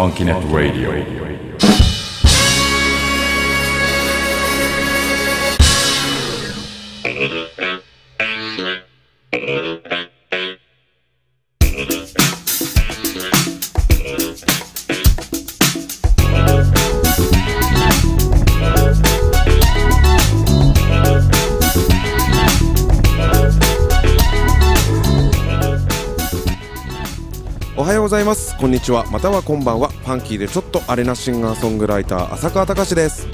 Funkinet Radio. ざいます。こんにちは。またはこんばんは。ファンキーでちょっとアレなシンガーソングライター浅川隆です。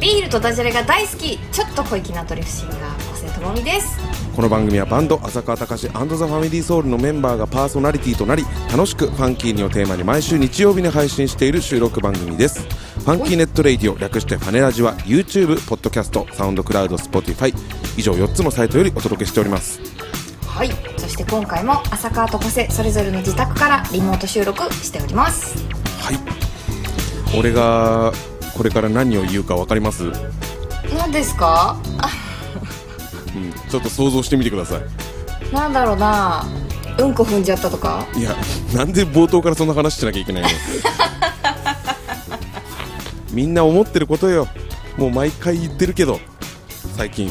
ビールとダジャレが大好き。ちょっと小粋なトリュフシンガー小瀬智美です。この番組はバンド浅川隆 and The Family Soul のメンバーがパーソナリティとなり楽しくファンキーにをテーマに毎週日曜日に配信している収録番組です。ファンキーネットレイディオ略してファネラジは YouTube、ポッドキャスト、サウンドクラウド、Spotify 以上4つのサイトよりお届けしておりますはい。そして今回も浅川と小瀬それぞれの自宅からリモート収録しております。はい。俺がこれから何を言うか分かります、うん、何ですか？あちょっと想像してみてください。なんだろうな。うんこ踏んじゃったとか？いやなんで冒頭からそんな話しなきゃいけないの？みんな思ってることよ。もう毎回言ってるけど最近。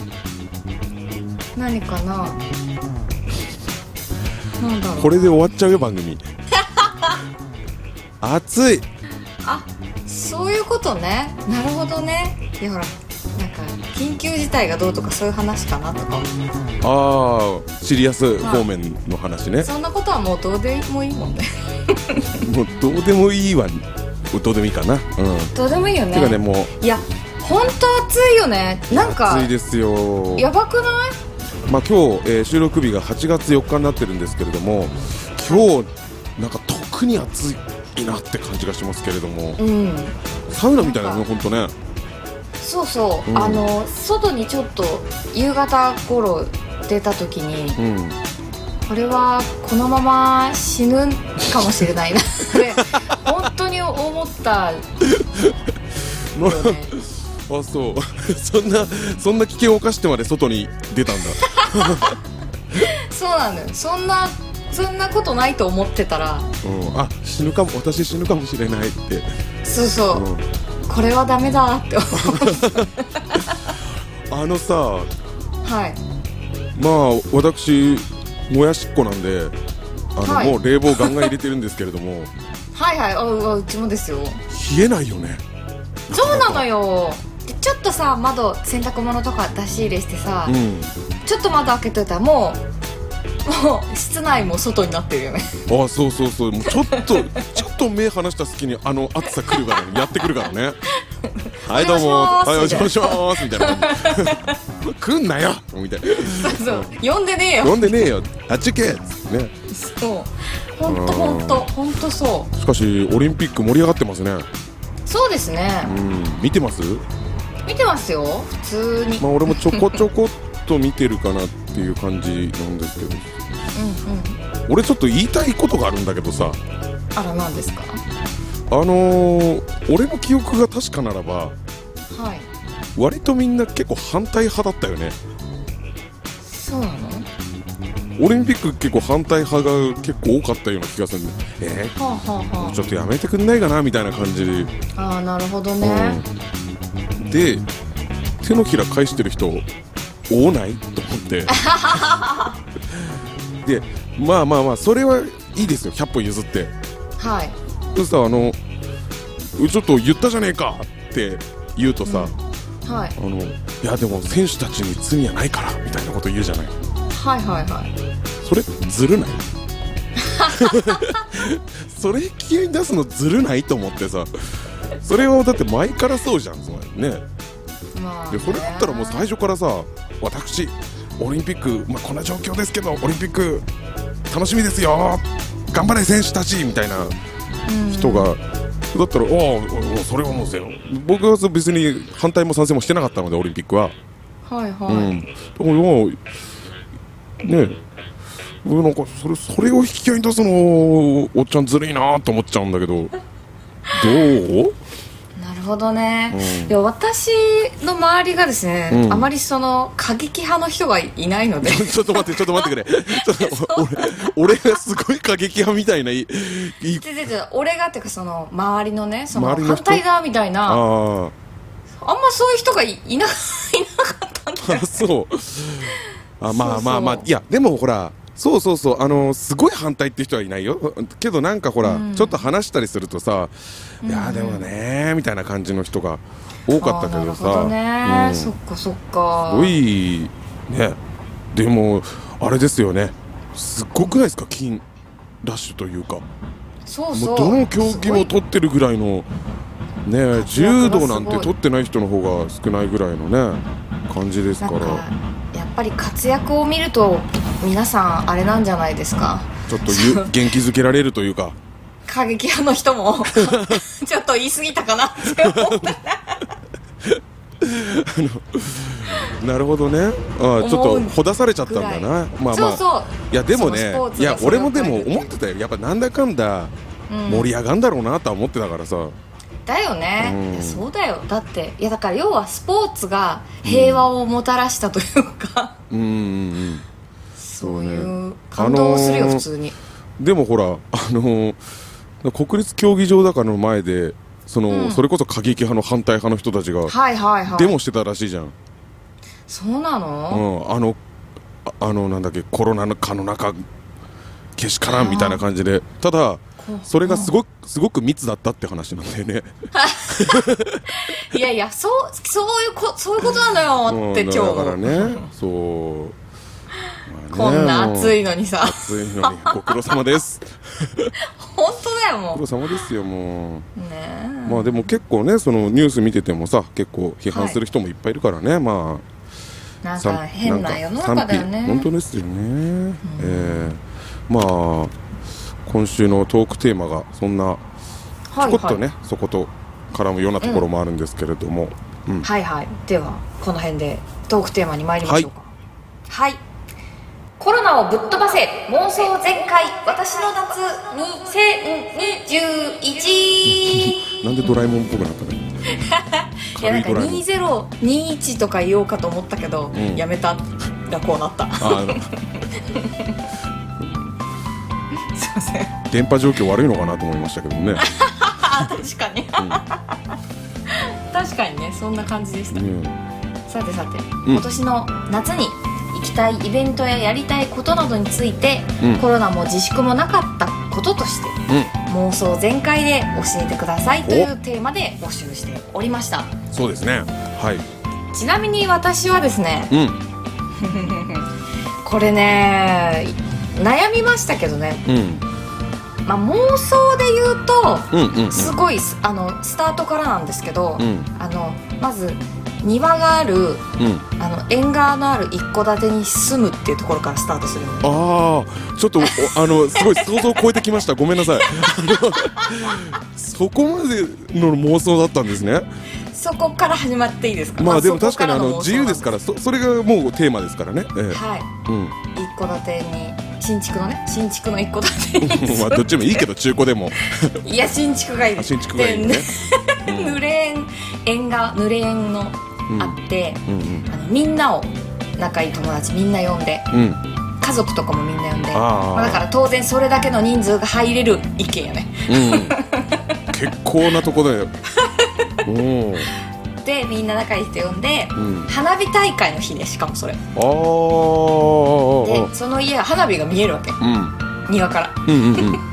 何かな？なんだ。ろうこれで終わっちゃうよ番組。熱い。あそういうことね。なるほどね。いやほらなんか緊急事態がどうとかそういう話かなとかああシリアス方面の話ね、そんなことはもうどうでもいいもんね。もうどうでもいいわどうでもいいかな。うん。どうでもいいよね。てかねもういや本当暑いよね。なんか暑いですよ。やばくない？まあ、今日、えー収録日が8月4日になってるんですけれども今日なんか特に暑いなって感じがしますけれどもうん。サウナみたいなね本当ね。そうそう、うん。あの外にちょっと夕方頃出た時にうん。これはこのまま死ぬかもしれないな。って本当に思ったよね あそう。そんなそんな危険を冒してまで外に出たんだ。そうなのよ。そんなそんなことないと思ってたら。うん、あ死ぬかも私死ぬかもしれないって、そうそう、うん、これはダメだって思 あのさ。うはい。まあ私もやしっこなんであの、はい。もう冷房ガンガン入れてるんですけれども。はいはい。あうちもですよ。冷えないよね。そうなのよ。でちょっとさ窓洗濯物とか出し入れしてさ、うん。ちょっと窓開けといたらもうもう室内も外になってるよね。あそうそうそう。もうちょっと ちょっと目離した隙にあの暑さ来るからね。やってくるからね。はいどうも。はいおお邪魔します。みたいな。来んなよ。みたいなそう呼んでねえよ。呼んでねえよ。あっち行けっつってね。そう。本当本当本当そう。しかしオリンピック盛り上がってますね。そうですね。うん。見てます？見てますよ普通に、まあ俺もちょこちょこっと見てるかなっていう感じなんですけど。うんうん。俺ちょっと言いたいことがあるんだけどさ。あら何ですか？あのー、俺の記憶が確かならばはい。割とみんな結構反対派だったよね。そうなの？オリンピック結構反対派が結構多かったような気がする。え？はあはあはー、ちょっとやめてくんないかなみたいな感じで、ああーなるほどね、うん、で手のひら返してる人多ない？と思って。でまあまあまあそれはいいですよ100歩譲って。はい。そしたらあのちょっと言ったじゃねえかって言うとさ、はい。あのいやでも選手たちに罪はないからみたいなこと言うじゃない。はいはいはい。それずるない？それ急に出すのずるない？と思ってさそれはだって前からそうじゃんそれね。まあでそれだったらもう最初からさ私オリンピック、まあ、こんな状況ですけどオリンピック楽しみですよ頑張れ選手たちみたいな人が、だったら、ああ、それはもうせよ僕は別に反対も賛成もしてなかったので、オリンピックは。はいはい、うん、だからもうね。僕なんかそれそれを引き合いに出すのおっちゃんずるいなと思っちゃうんだけどどう？なるほどね、うん。いや私の周りがですね、うん。あまりその過激派の人がいないので。ちょっと待ってちょっと待ってくれ。俺俺がすごい過激派みたいない 俺がっていうかその周りのねその反対だみたいな。あんあまそういう人がいいないなかったんだああそう。あまあまあまあいやでもほらそうそうそうあのすごい反対って人はいないよ。けどなんかほら、うん。ちょっと話したりするとさ、いやでもねみたいな感じの人が多かったけどさ。うん。そっかそっか。すごいね。でもあれですよね。すっごくないですか？金ラッシュというか。そうそう。もうどの競技も取ってるぐらいのね柔道なんて取ってない人の方が少ないぐらいのね感じですからやっぱり活躍を見ると皆さんあれなんじゃないですか。ちょっとゆ元気づけられるというか。過激派の人も。ちょっと言い過ぎたかなって思ったなるほどね。あーちょっとほだされちゃったんだな。まあまあ。そうそう。いやでもねいや俺もでも思ってたよ。やっぱなんだかんだうん。盛り上がんだろうなとは思ってたからさ、だよね、うん。いやそうだよ。だっていやだから要はスポーツが平和をもたらしたというか、うんうんうん。そうねいう感動をするよ、あのー普通に。でもほらあのー国立競技場だからの前でその、うん。それこそ過激派の反対派の人たちがはいはいはい。デモしてたらしいじゃん、そうなうの、ん、あのああのなんだっけコロナ禍の中けしからんみたいな感じで。ただこそれがすごくすごく密だったって話なんだよね。いやいやそうそういうこそういうことなのよってうん今日。だからね。そう、まこんな暑いいのにさ。暑いのにご苦労様です。本当だよもご苦労様ですよもう。うねえ。まあでも結構ねそのニュース見ててもさ結構批判する人もいっぱいいるからね、まあなんか変な世の中だよね。本当ですよね、ええ。まあ今週のトークテーマがそんなちょこっとね、そこと絡むようなところもあるんですけれども、うん。はいはい。ではこの辺でトークテーマに参りましょうか。はい、コロナをぶっ飛ばせ妄想全開私の夏2021 なんでドラえもんっぽくなったね いやなんか軽いドラえもん。2021とか言おうかと思ったけど、ん。やめた。らこうなった。あせん。電波状況悪いのかなと思いましたけどね、あ 確かに。確かにねそんな感じでした、うん。さてさて、うん。今年の夏に行きたいイベントややりたいことなどについて、うん。コロナも自粛もなかったこととしてうん。妄想全開で教えてくださいというテーマで募集しておりました。そうですね。はい。ちなみに私はですねうん。これね悩みましたけどね、うんまあ、妄想で言うとうんうんすごいすあのスタートからなんですけど、うん。あのまず庭があるうん。あの縁側のある一戸建てに住むっていうところからスタートするああちょっとおあのすごい想像を超えてきました。ごめんなさい。そこまでの妄想だったんですね。そこから始まっていいですか？まあでも確かにあの自由ですかららそそれがもうテーマですからね。えはい。えうん。一戸建てに新築のね新築の一戸建て。まあどっちもいいけど中古でも。いや新築がいい。あ新築がいいね。で濡れ縁縁が濡れ縁のあって、うんあのみんなを仲いい友達みんな呼んで。うん。うん家族とかもみんな呼んで。まあだから当然それだけの人数が入れる一軒やね。うん。結構なとこだよ。お おでみんな仲いい人呼んで、うん。花火大会の日ねしかもそれ。あーでその家は花火が見えるわけ。うん。庭から。うんうんうん。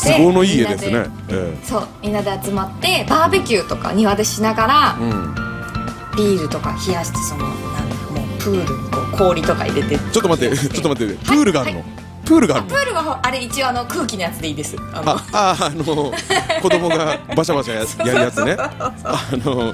都合のいい家ですね。えそうみんなで集まってバーベキューとか庭でしながらえうん。ビールとか冷やしてそのなんかもうプールにこう氷とか入れてちょっと待ってちょっと待ってプールがあるの、はいプールがあるの？プールはあれ一応あの空気のやつでいいです。あの。あああの子供がバシャバシャややるやつね。あの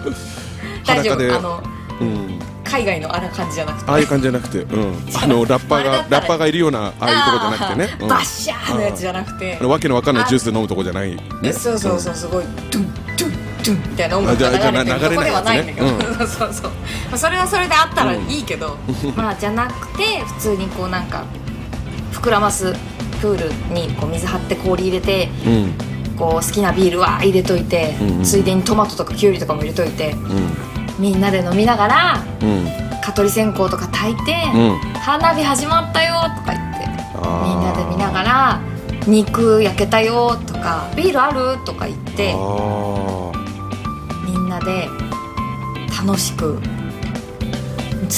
大丈夫あのうん。海外のあら感じじゃなくて。ああいう感じじゃなくて、うん、あのラッパーがラッパーがいるようなああいうとこじゃなくてね、うん。バッシャーのやつじゃなくて。わけのわかんないジュース飲むとこじゃないね。そうそうそうすごいドゥンドゥンドゥンみたいな音楽が流れてる。とこではないんだけど、流れないやそうそうそう、まあ、それはそれであったらいいけど、まあじゃなくて普通にこうなんか膨らますプールにこう水張って氷入れてうん。こう好きなビールは入れといて、うんうん。ついでにトマトとかきゅうりとかも入れといてうみんなで飲みながら蚊取り線香とか焚いて、うん。花火始まったよとか言ってみんなで見ながら肉焼けたよとかビールあるとか言ってあみんなで楽しく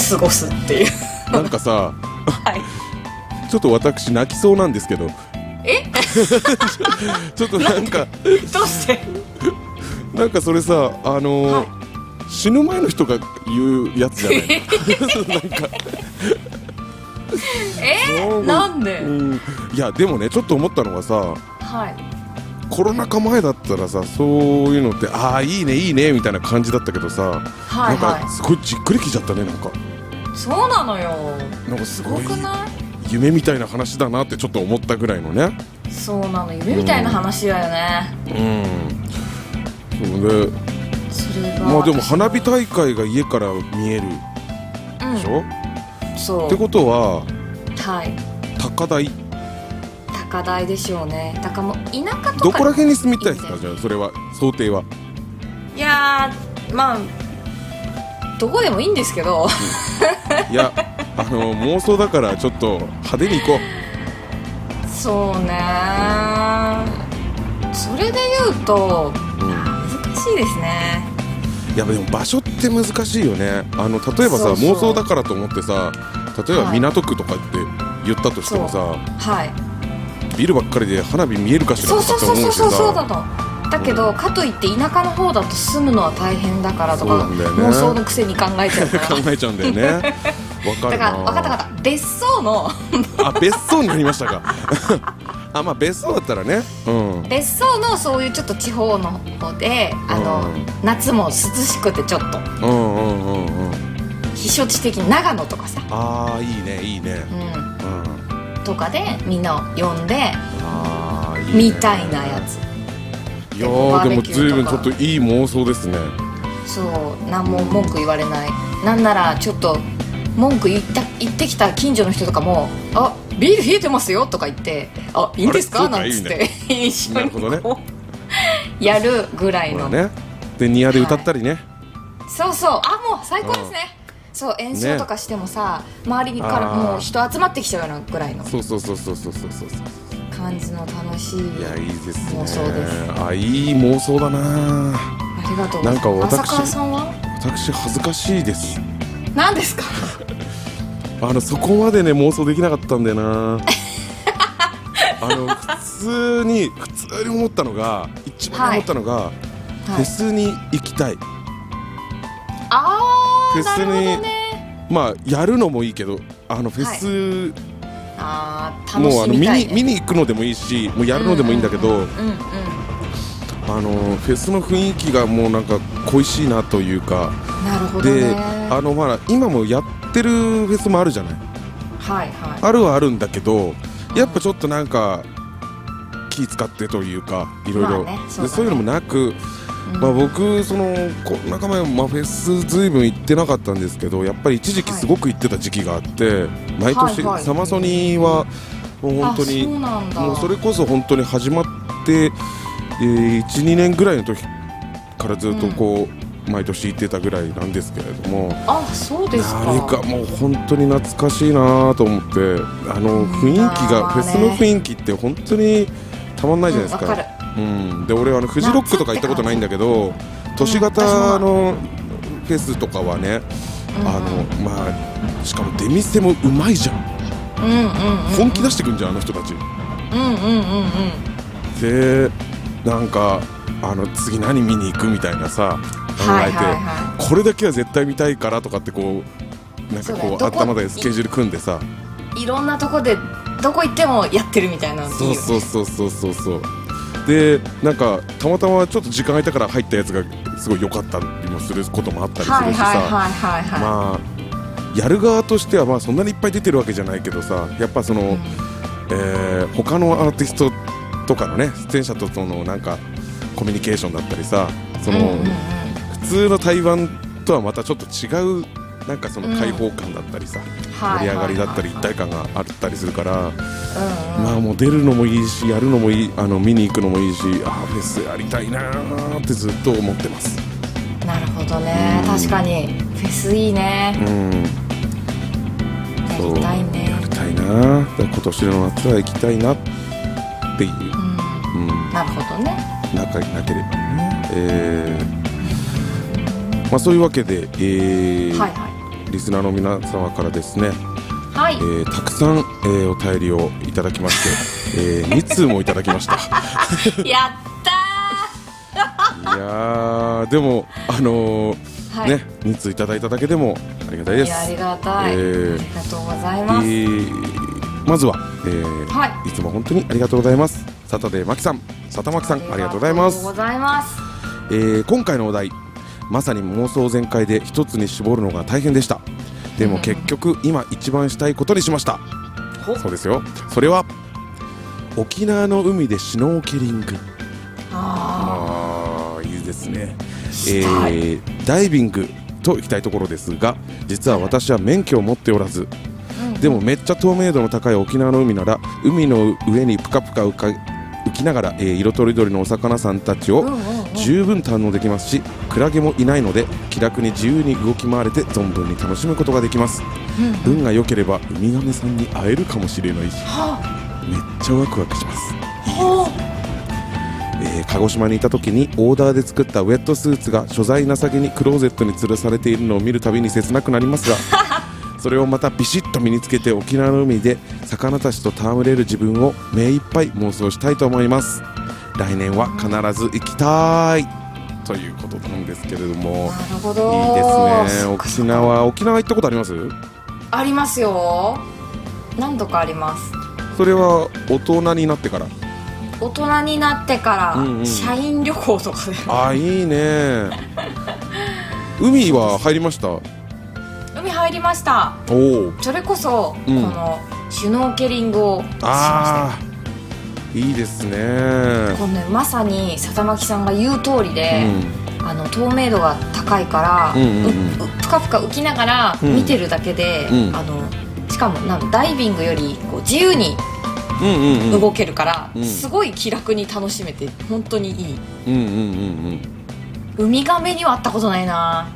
過ごすっていう。ーなんかさ はいちょっと私泣きそうなんですけど。え？ちょっとなんか。どうして？なんかそれさあのーはい。死ぬ前の人が言うやつじゃない？なんか。えなんで？うん。いやでもねちょっと思ったのがさはい。コロナ禍前だったらさそういうのってああいいねいいねみたいな感じだったけどさ、はいなんかはすごいじっくりきちゃったねなんか。いそうなのよ。なんかすごくない？夢みたいな話だなってちょっと思ったぐらいのね。そうなの夢みたいな話だよね、うん。そうでそれが。まあでも私花火大会が家から見えるでしょ、うん、そう。ってことははい。高台？高台でしょうね。だからもう田舎とか。どこら辺に住みたいですか？じゃあそれは想定は。いやーまあどこでもいいんですけど。いやあの妄想だからちょっと派手に行こそうね。それで言うとう、うん、難しいですね。いやでも場所って難しいよね。あの例えばさ妄想だからと思ってさ例えばはい。港区とかって言ったとしてもさ、はい。ビルばっかりで花火見えるかしらそうとかそうって思うしそうそうそうそうださとだけど、かといって田舎の方だと住むのは大変だからとか、ね。妄想のくせに考えちゃうか 考らえちゃうんだよね。わかだから分かった分かった。別荘の。あ別荘になりましたか。あまあ別荘だったらね。うん。別荘のそういうちょっと地方の方であの、うん。夏も涼しくてちょっと。うんうんうんうん。避暑地的に長野とかさ、ああいいねいいね。うん、うん。とかでみんなを呼んでああいいね。みたいなやつ。いやバーでもキューとか随分ちょっといい妄想ですね。そう何も文句言われない。なんならちょっと文句言った言ってきた近所の人とかも「あビール冷えてますよ」とか言って「あいいんですか?」なんつって、一緒にこう、やるぐらいの、ね、でニアで歌ったりね、はい、そうそう。あもう最高ですね、そう演奏とかしてもさ、ね、周りにからもう人集まってきちゃうようなぐらいのそうそうそうそうそうそうそう感じの楽しいいやいいですね妄想ですあいい妄想だなありがとうなんか私さんは私恥ずかしいです何ですか？あのそこまでね妄想できなかったんだよな。あの普通に普通に思ったのが一番思ったのが、はい。フェスに行きたい。あフェスにね。まあやるのもいいけどあのフェス、ああ楽もうあの見に見に行くのでもいいしもうやるのでもいいんだけど、うんうんあのフェスの雰囲気がもうなんか恋しいなというか。なるほどでねあのまあ今もやってるフェスもあるじゃない？はいはい。あるはあるんだけどやっぱちょっとなんか気使ってというかいろいろ。まあねそうだね。でそういうのもなく、うん。まあ、僕そのコロナ禍前もまあフェスずいぶん行ってなかったんですけどやっぱり一時期すごく行ってた時期があって、毎年、はいはい。サマソニはもう本当にもうそれこそ本当に始まって、えー、12年ぐらいの時からずっとこう、毎年行ってたぐらいなんですけれどもあそうですか。あれがもう本当に懐かしいなと思ってあのうん雰囲気が、フェスの雰囲気って本当にたまんないじゃないですか,、うんで俺あのフジロックとか行ったことないんだけど都市型のフェスとかはね、うん。あのまあしかも出店もうまいじゃんうんうんうん。本気出してくんじゃんあの人たち。うんうんうんうん。でなんかあの次何見に行くみたいなさ考えて、はいはい。はこれだけは絶対見たいからとかってこうなんかこう頭でスケジュール組んでさ。いいろんなとこでどこ行ってもやってるみたいなそうねそうそうそうそうそう。でなんかたまたまちょっと時間空いたから入ったやつがすごい良かったりもすることもあったりすはいるしさ、まあやる側としてはまあそんなにいっぱい出てるわけじゃないけどさやっぱその、うん。えー他のアーティストとかのね出演者とのなんかコミュニケーションだったりさその、普通の対バンとはまたちょっと違うなんかその開放感だったりさ、盛り上がりだったり一体感があったりするから、まあもう出るのもいいしやるのもいいあの見に行くのもいいしあーフェスやりたいなーってずっと思ってます。なるほどね。うん。確かに。フェスいいね。うん。やりたいね。やりたいな今年の夏は行きたいなっていう、うん。うん、なるほどね。なかなければね。えー。まあそういうわけで、えー。はいはリスナーの皆様からですね、いはい。えーたくさん、えーお便りをいただきまして、え2通 もいただきました。い やったやーでもあのーーはい、ね2通いただいただけでもありがたいです。いやありがたい、えー。ありがとうございえます、ーまずは、えーはい。いつも本当にありがとうございます。サタデーマキさんサタマキさんありがとうございます。ございます。えー今回のお題まさに妄想全開で一つに絞るのが大変でした。でも結局今一番したいことにしました。ほ。そうですよ。それは沖縄の海でシュノーケリング。ああーいいですね。えーダイビングと行きたいところですが実は私は免許を持っておらずうんでもめっちゃ透明度の高い沖縄の海なら海の上にプカプカ浮か浮きながら、えー色とりどりのお魚さんたちを十分堪能できますしクラゲもいないので気楽に自由に動き回れて存分に楽しむことができます。うん運が良ければウミガメさんに会えるかもしれないしはめっちゃワクワクします、あはえー鹿児島にいた時にオーダーで作ったウェットスーツが所在なさげにクローゼットに吊るされているのを見るたびに切なくなりますが それをまたビシッと身につけて沖縄の海で魚たちと戯れる自分を目いっぱい妄想したいと思います。来年は必ず行きたい。ということなんですけれども。あなるほど。いいですね。沖縄沖縄行ったことあります？ありますよ。何度かあります。それは大人になってから？大人になってから、うんうん。社員旅行とかで。あいいね。海は入りました？お海入りました。おそれこそ、うん。このシュノーケリングをしました。いいですね。このねまさに笹巻さんが言う通りで、あの透明度が高いから、うんうんうん。かぷか浮きながらうん。見てるだけで、うん。あのしかもなんだダイビングよりこう自由にうんうんうんうん。動けるから、うん。すごい気楽に楽しめて本当にいい。うんうんうんうん。ウミガメには会ったことないな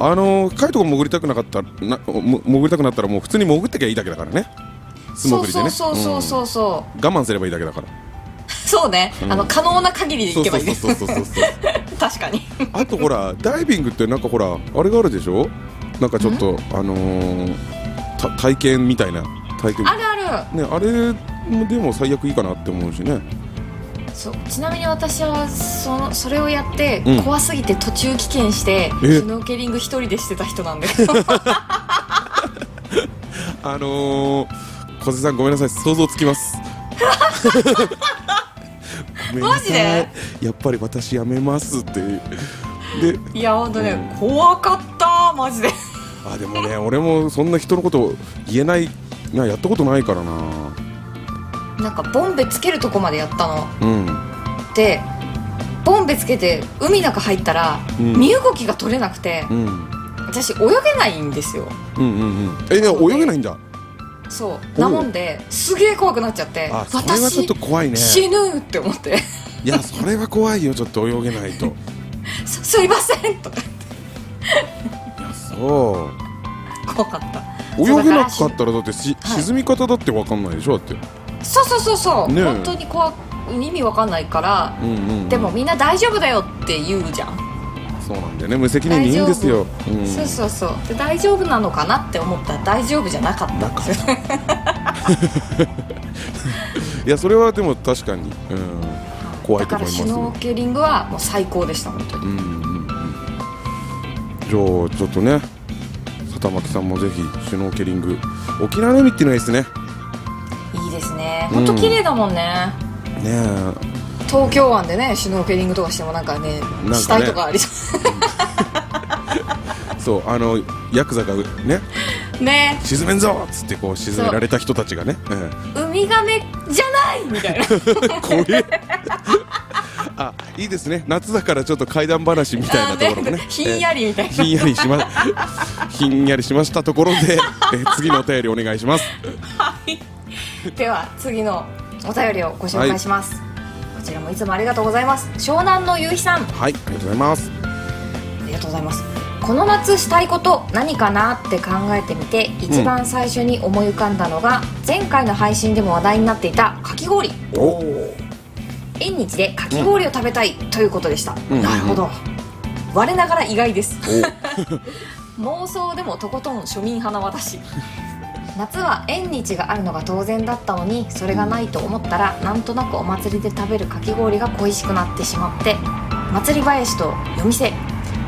あのー、カイトが潜りたくなかったらなも潜りたくなったらもう普通に潜ってきゃいいだけだからね。素そう潜りでね。そうそうそうそうそう、うん。我慢すればいいだけだから。そうね、うん。あの可能な限りでそいうけばいい。ですそうそうそうそうそう確かにあとほらダイビングってなんかほらあれがあるでしょなんかちょっとあのー、た体験みたいな体験あるあるねあれでも最悪いいかなって思うしねそうちなみに私はそのそれをやって、うん。怖すぎて途中棄権してシえ？ュノーケリング一人でしてた人なんだけど。あのー、小瀬さんごめんなさい想像つきます。ごめんなさい。マジで？やっぱり私やめますって。でいや本当ね、うん。怖かったマジで。あでもね俺もそんな人のこと言えないなやったことないからななんかボンベつけるとこまでやったの。うん。でボンベつけて海の中入ったら、うん。身動きが取れなくて、うん。私泳げないんですよ。うんうんうん。えね泳げないんだ。そう。なもんですげえ怖くなっちゃってあそれはちょっ私と怖いね。死ぬって思って。いやそれは怖いよ。ちょっと泳げないと。いすすいません。とかやそう。怖かった。泳げなかったらだってし、はい。沈み方だって分かんないでしょだってそうそうそうそう、ねえ。本当に怖意味わかんないから、うんうん、うん、でもみんな大丈夫だよって言うじゃん、そうなんだよね。無責任にいいんですよ、うん、そうそうそう。で大丈夫なのかなって思ったら大丈夫じゃなかったんですよ。いやそれはでも確かに、うん、怖いとだからシュ思いますノーケリングはもう最高でした本当に。うんうんうん。じゃあちょっとね里巻さんもぜひシュノーケリング。沖縄の海っていうのがいいですね。いいです本当綺麗だもんね、ね東京湾でねシュノーケリングとかしてもなんかねね。死体とかありそえそうあのヤクザがね。うね。沈めんぞっつってこう沈められた人たちがね、う。んウミガメじゃないみたいな。怖え。あいいですね。夏だからちょっと怪談話みたいなところもね。ひんやりみたいな、ひんやりしまひんやりしましたところでえ次のお便りお願いします。はい では次のお便りをご紹介します、こちらもいつもありがとうございます。湘南の夕日さん。はいありがとうございます。ありがとうございます。この夏したいこと何かなって考えてみて一番最初に思い浮かんだのが、前回の配信でも話題になっていたかき氷。お。縁日でかき氷を食べたいということでした、うん。なるほど。我ながら意外です。お。妄想でもとことん庶民派な私夏は縁日があるのが当然だったのにそれがないと思ったらなんとなくお祭りで食べるかき氷が恋しくなってしまって祭り林と夜店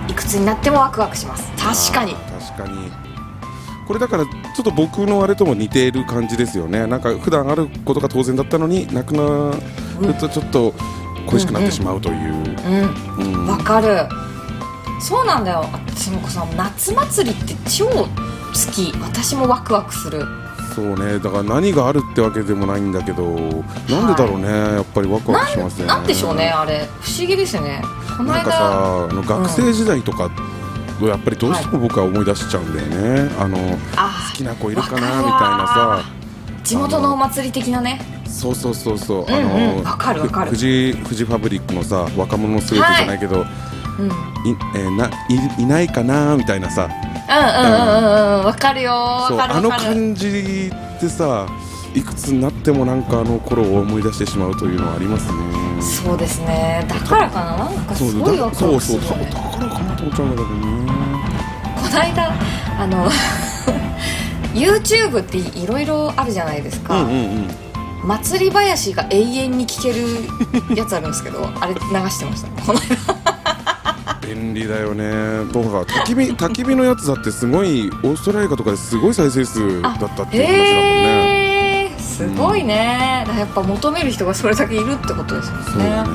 いくつになってもワクワクします。確かに。確かに。これだからちょっと僕のあれとも似ている感じですよね。なんか普段あることが当然だったのになくなるとちょっと恋しくなってしまうという、うん。うん。わかる。そうなんだよ。私もさ夏祭りって超好き。私もワクワクする。そうね。だから何があるってわけでもないんだけどなんでだろうね、やっぱりワクワクしますね。なんでしょうねあれ。不思議ですよね。このなんか間さあの学生時代とかをやっぱりどうしても僕は思い出しちゃうんだよね、あのあ好きな子いるかなみたいなわさ地元のお祭り的なね。そうそうそうそう、あのわかるわかる。ふ富士富士ファブリックのさ若者のすべてじゃないけど、い。えーないいないかなみたいなさうんうんうんわかるよそうあのかるわかる感じってさいくつになってもなんかあの頃を思い出してしまうというのはありますねそうですねだからかななんかすごいワクワクすそうそうだからかなと思っちゃうんだけどねこの間あの YouTube っていろいろあるじゃないですうか、んうんうん祭り林が永遠に聴けるやつあるんですけどあれ流してましたこの間便利だよね。どうか焚き火 焚き火のやつだってすごいオーストラリアとかですごい再生数だったっていう話だもんね。すごいね、だからやっぱ求める人がそれだけいるってことですよね。そうだね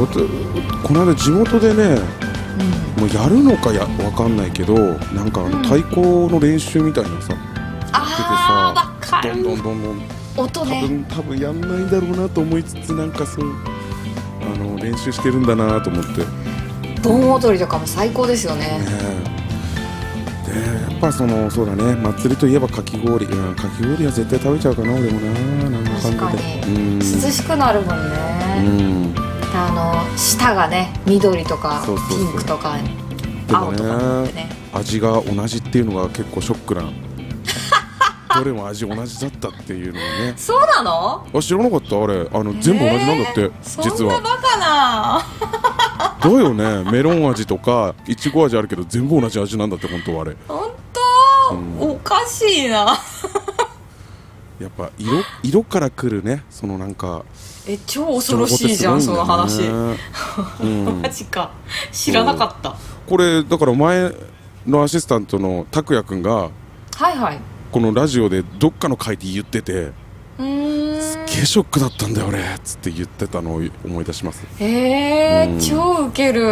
この間地元でねもうやるのかやわかんないけどなんかあのうん。太鼓の練習みたいなさ、ああわかる。どんどんどんどん多音ね。分多分やんないんだろうなと思いつつなんかそう練習してるんだなと思って。ね盆踊りとかも最高ですよね。でやっぱそのそうだね。祭りといえばかき氷、うん、かき氷は絶対食べちゃうかな俺もななんだかんだで。涼しくなるもんうね、んあの舌がね緑とかピンクとか青とかね。味が同じっていうのが結構ショックなどれも味同じだったっていうのがね。そうなの？あ知らなかったあれ。あの全部同じなんだって、えー実は。そんなバカな。だよね。メロン味とかいちご味あるけど全部同じ味なんだって本当はあれ。本当、うん。おかしいな。やっぱ色色からくるね。そのなんかえ超恐ろしいじゃんその話、うん。マ、ジか。知らなかった。これだから前のアシスタントの拓也君がはいはいこのラジオでどっかの回で言っててすっげえショックだったんだよ俺つって言ってたのを思い出します。へえうん。超ウケる、ね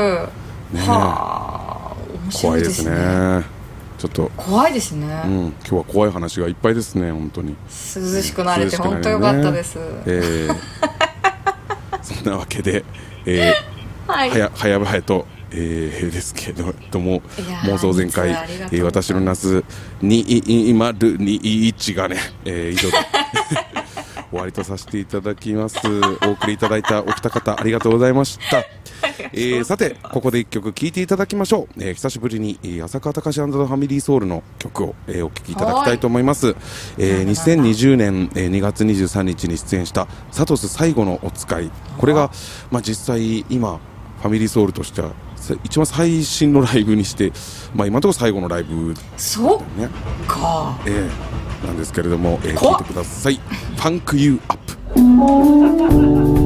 え。はあ面白い怖いでですすね。ねちょっと。怖いですね、うん、今日は怖い話がいっぱいですね本当に。涼しくなれてね。本当よかったです、えー。そんなわけで、えはい。ー、はや早々と、えー、ですけどども妄想全開えー私の夏2021がね、えー、以上で終わりとさせていただきます。お送りいただいたお二方ありがとうございました。えーさてここで一曲聴いていただきましょう、えー久しぶりに、えー浅川隆史ファミリーソウルの曲を、えーお聴きいただきたいと思います、えー2020年、えー2月23日に出演した「サトス最後のお使い」これが、まあ、実際今ファミリーソウルとしてはさ一番最新のライブにして、まあ、今のところ最後のライブそうね、かえ。ーなんですけれども、えー、聞いてください「Funk You Up」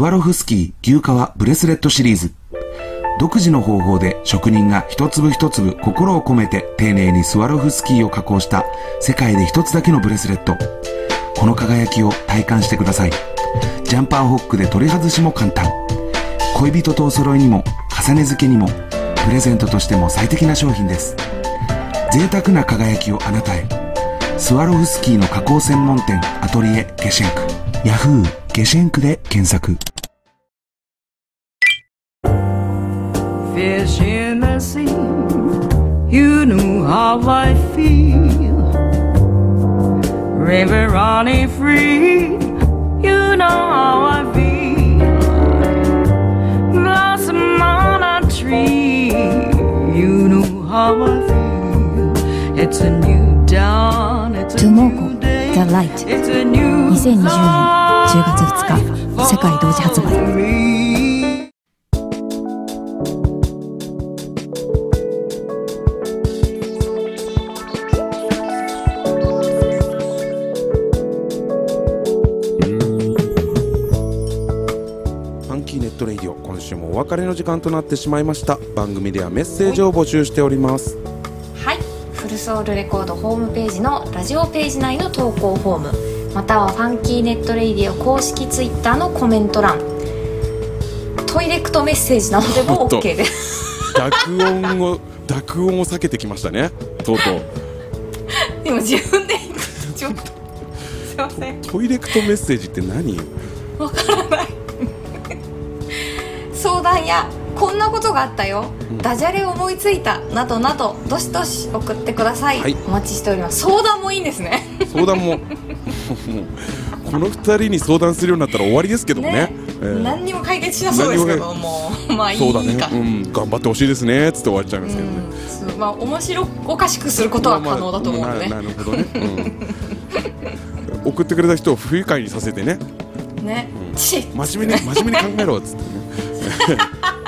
スワロフスキー牛革ブレスレットシリーズ。独自の方法で職人が一粒一粒心を込めて丁寧にスワロフスキーを加工した世界で一つだけのブレスレット。この輝きを体感してください。ジャンパーホックで取り外しも簡単。恋人とお揃いにも重ね付けにもプレゼントとしても最適な商品です。贅沢な輝きをあなたへ。スワロフスキーの加工専門店アトリエゲシェンク。ヤフーゲシェンクで検索。fish in the sea. You knew how I feel. River running free. You know how I feel. Blossom on a tree. You know how I feel. It's a new dawn. It's a Tomoko, new day. The Light It's a new 2020年10月2日世界同時発売 別れの時間となってしまいました。番組ではメッセージを募集しております。はい。フルソウルレコードホームページのラジオページ内の投稿フォーム。またはファンキーネットレイディオ公式ツイッターのコメント欄。トイレクトメッセージなどでも OK です。濁音を濁音を避けてきましたね。とうとう。でも自分でちょっと。すいません。トイレクトメッセージって何？わからこんなことがあったよ、ダジャレ思いついた。などなどどしどし送ってください、はい。お待ちしております。相談もいいんですね。相談も。この二人に相談するようになったら終わりですけどもね。えー。何にも解決しなそうですけども。うまあいいか。そうだね、うん、頑張ってほしいですね。っつって終わっちゃいますけどね、うん。まあ面白おかしくすることは可能だと思うので、まあまあななるほどね、うん、送ってくれた人を不愉快にさせてね。ね、ち真面目に真面目に考えろっつってね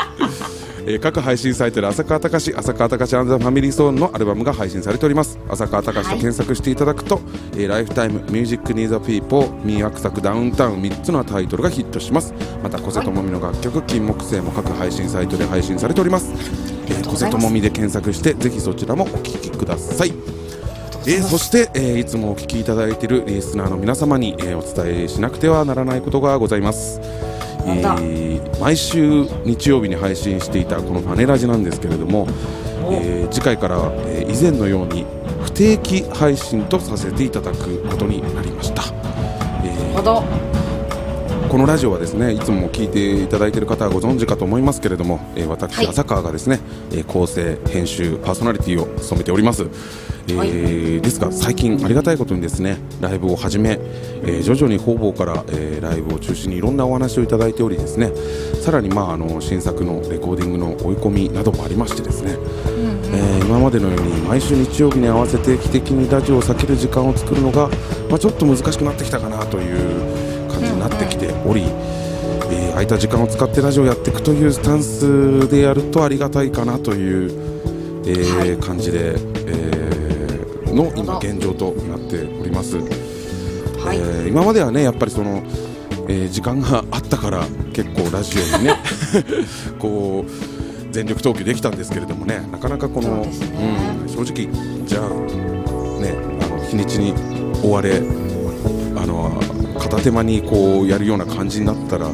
えー各配信サイトで浅川隆浅川隆アンザファミリーソーンのアルバムが配信されております。浅川隆と検索していただくと、えーライフタイムミュージックニーザピーポーミーアクサクダウンタウン3つのタイトルがヒットします。また小瀬智美の楽曲金木犀も各配信サイトで配信されております、ええー、小瀬ともみで検索してぜひそちらもお聞きください。えーそして、えーいつもお聞きいただいているリスナーの皆様に、えーお伝えしなくてはならないことがございます。えー毎週日曜日に配信していたこのパネラジなんですけれども、えー次回から、えー以前のように不定期配信とさせていただくことになりました。えーこのラジオはですねいつも聞いていただいている方はご存知かと思いますけれども、えー私、はい。浅川がですね、えー構成編集パーソナリティを務めております、えーはい。ですが最近ありがたいことにですねライブを始め、えー徐々に方々から、えーライブを中心にいろんなお話をいただいておりですね。さらに、まあ、あの新作のレコーディングの追い込みなどもありましてですね、えー今までのように毎週日曜日に合わせて定期的にラジオを避ける時間を作るのが、まあ、ちょっと難しくなってきたかなというになってきており、えー空いた時間を使ってラジオをやっていくというスタンスでやるとありがたいかなという、えーはい。感じで、えーの今現状となっております、はい、えー今まではねやっぱりその、えー時間があったから結構ラジオにね こう全力投球できたんですけれどもねなかなかこの、ね。うん、正直じゃあねあの日にちに追われあの片手間にこうやるような感じになったら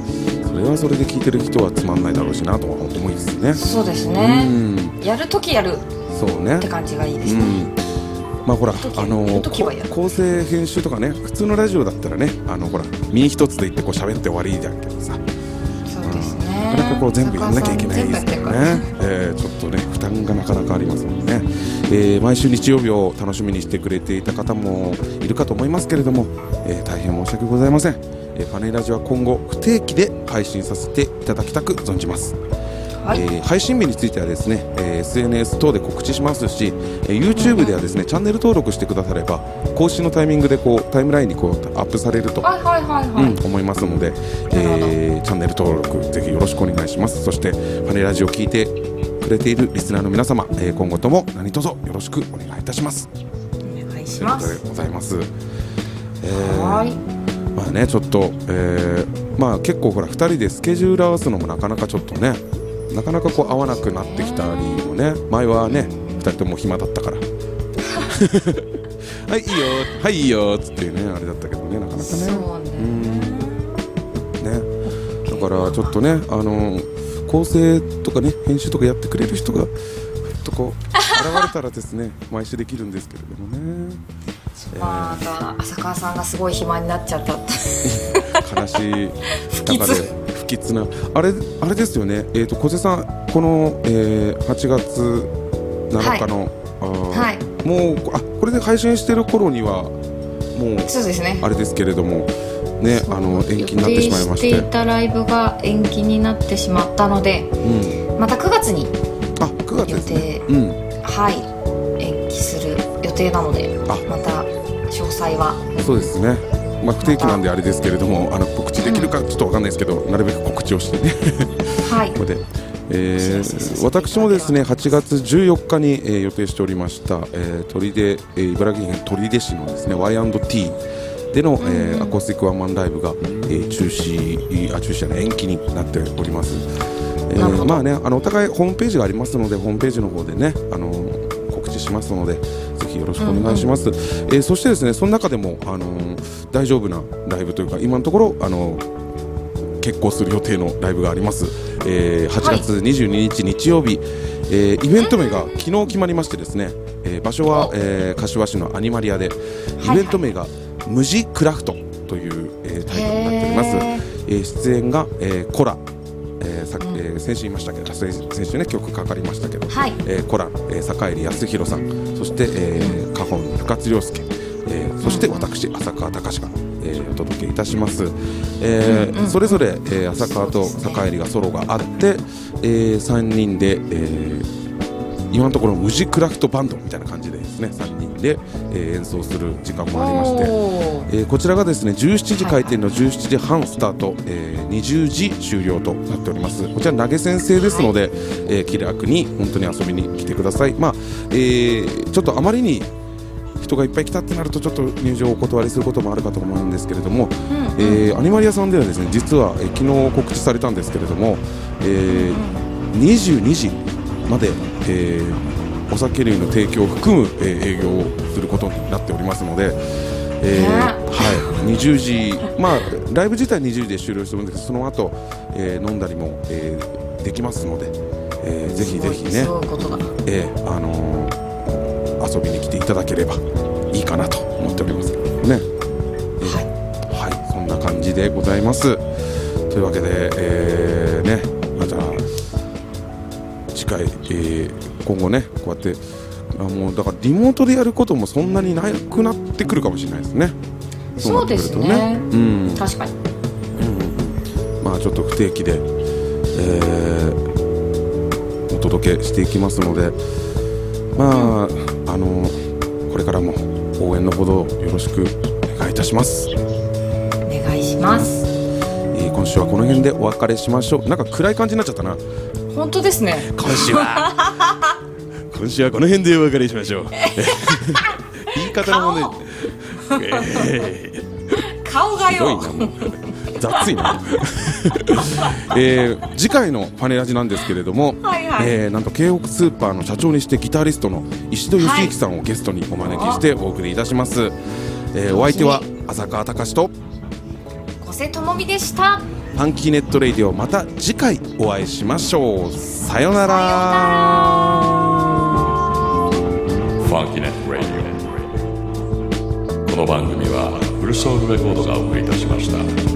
それはそれで聞いてる人はつまんないだろうしなとは思いますね。そうですうね、ん、やるときやるそうね。って感じがいいですね、うん。まあほら時あの構成編集とかね普通のラジオだったらねあのほら身一つで言ってこう喋って終わりじゃんけどさなかなかこう全部やんなきゃいけないですからね、えーちょっとね負担がなかなかありますのでね、えー毎週日曜日を楽しみにしてくれていた方もいるかと思いますけれども、えー大変申し訳ございません、えーパネラジオは今後不定期で配信させていただきたく存じます。はい、えー配信日についてはですね、えー SNS 等で告知しますし、えー YouTube ではですねチャンネル登録してくだされば更新のタイミングでこうタイムラインにこうアップされると、はいはいはいはい、うん、思いますので、えーチャンネル登録ぜひよろしくお願いします。そしてパネラジオを聞いてくれているリスナーの皆様、えー今後とも何卒よろしくお願いいたします。お願いしというこますとでございます、えーはい。まあねちょっと、えーまあ結構ほら2人でスケジュール合わすのもなかなかちょっとねなかなかこう合わなくなってきたりもね。前はね2人とも暇だったから。はいいいよ。はいいいよ。っつってねあれだったけどねなかなかね。そうね。ね。だからちょっとねあの構成とかね編集とかやってくれる人がとこう現れたらですね 毎週できるんですけれどもね。また浅川さんがすごい暇になっちゃったって。悲しい。中で不吉な。あれあれですよね。えっ、と小瀬さんこの、えー8月7日の、あーはい。もうあこれで配信してる頃にはもうそうですね。あれですけれどもねあの延期になってしまいまして。していたライブが延期になってしまったのでうん、また9月にあ9月ですね。うん。はい。延期する予定なのであ。また詳細は。そうですね、まあ、不定期なんであれですけれどもあの告知できるかちょっとわかんないですけど、なるべく告知をして。ねはい。ここで、えー私もですね8月14日に、えー予定しておりました、えー、取手、えー茨城県取手市のですね Y&T での、えーアコースティックワンマンライブが、えー中止あ中止じゃない延期になっております、えーまあねあのお互いホームページがありますのでホームページの方でねあの告知しますのでぜひよろしくお願いします、えーそしてですねその中でも、あの大丈夫なライブというか今のところ、あの決行する予定のライブがあります、えー8月22日日曜日、えーイベント名が昨日決まりましてですね、えー場所は、えー柏市のアニマリアでイベント名が「無地クラフト」という、えータイトルになっております、へえー出演が、えーコラ、えーさえー先週言いましたけど先先週ね曲かかりましたけど、はい。えーコラ、えー、坂入康弘さんそして、えー、花本深津亮介、えーそして私浅川隆が、えーお届けいたします、えーうんうん。それぞれ、えー浅川と坂入がソロがあって、え3人で、えー今のところ無地クラフトバンドみたいな感じでですね3人で、えー演奏する時間もありましてえーこちらがですね17時開店の17時半スタート、えー20時終了となっております。こちら投げ先生ですので、えー気楽に本当に遊びに来てください。まあ、えーちょっとあまりに人がいっぱい来たってなるとちょっと入場をお断りすることもあるかと思うんですけれども、うんえーアニマリアさんではですね実は、えー昨日告知されたんですけれども、えー22時までえーお酒類の提供を含む、えー営業をすることになっておりますので、えーね。はい、20時、まあ、ライブ自体20時で終了するんですけどその後、えー飲んだりも、えーできますので、えーぜひぜひねえーあのー遊びに来ていただければいいかなと思っております。ね。えーはい、そんな感じでございます。というわけで、えー次回、えー今後ねこうやってあもうだからリモートでやることもそんなになくなってくるかもしれないですね。そうですねうん、確かにまあちょっと不定期で、えーお届けしていきますので、まああのこれからも応援のほどよろしくお願いいたします。お願いしますえー今週はこの辺でお別れしましょう。なんか暗い感じになっちゃったな。本当ですね。今週は。今週はこの辺でお別れしましょう。言い方の問題。えー。顔がよ。なもう。雑いな、えー次回のパネラジなんですけれども、はいはい。えーなんと京北スーパーの社長にしてギタリストの石戸義之さんをゲストにお招きしてお送りいたします、えーお相手は浅川隆と。小瀬智美でしたファンキーネットレイディオまた次回お会いしましょう。さようなら。ファンキーネット・ラディオ。この番組はフルソウルレコードがお送りいたしました。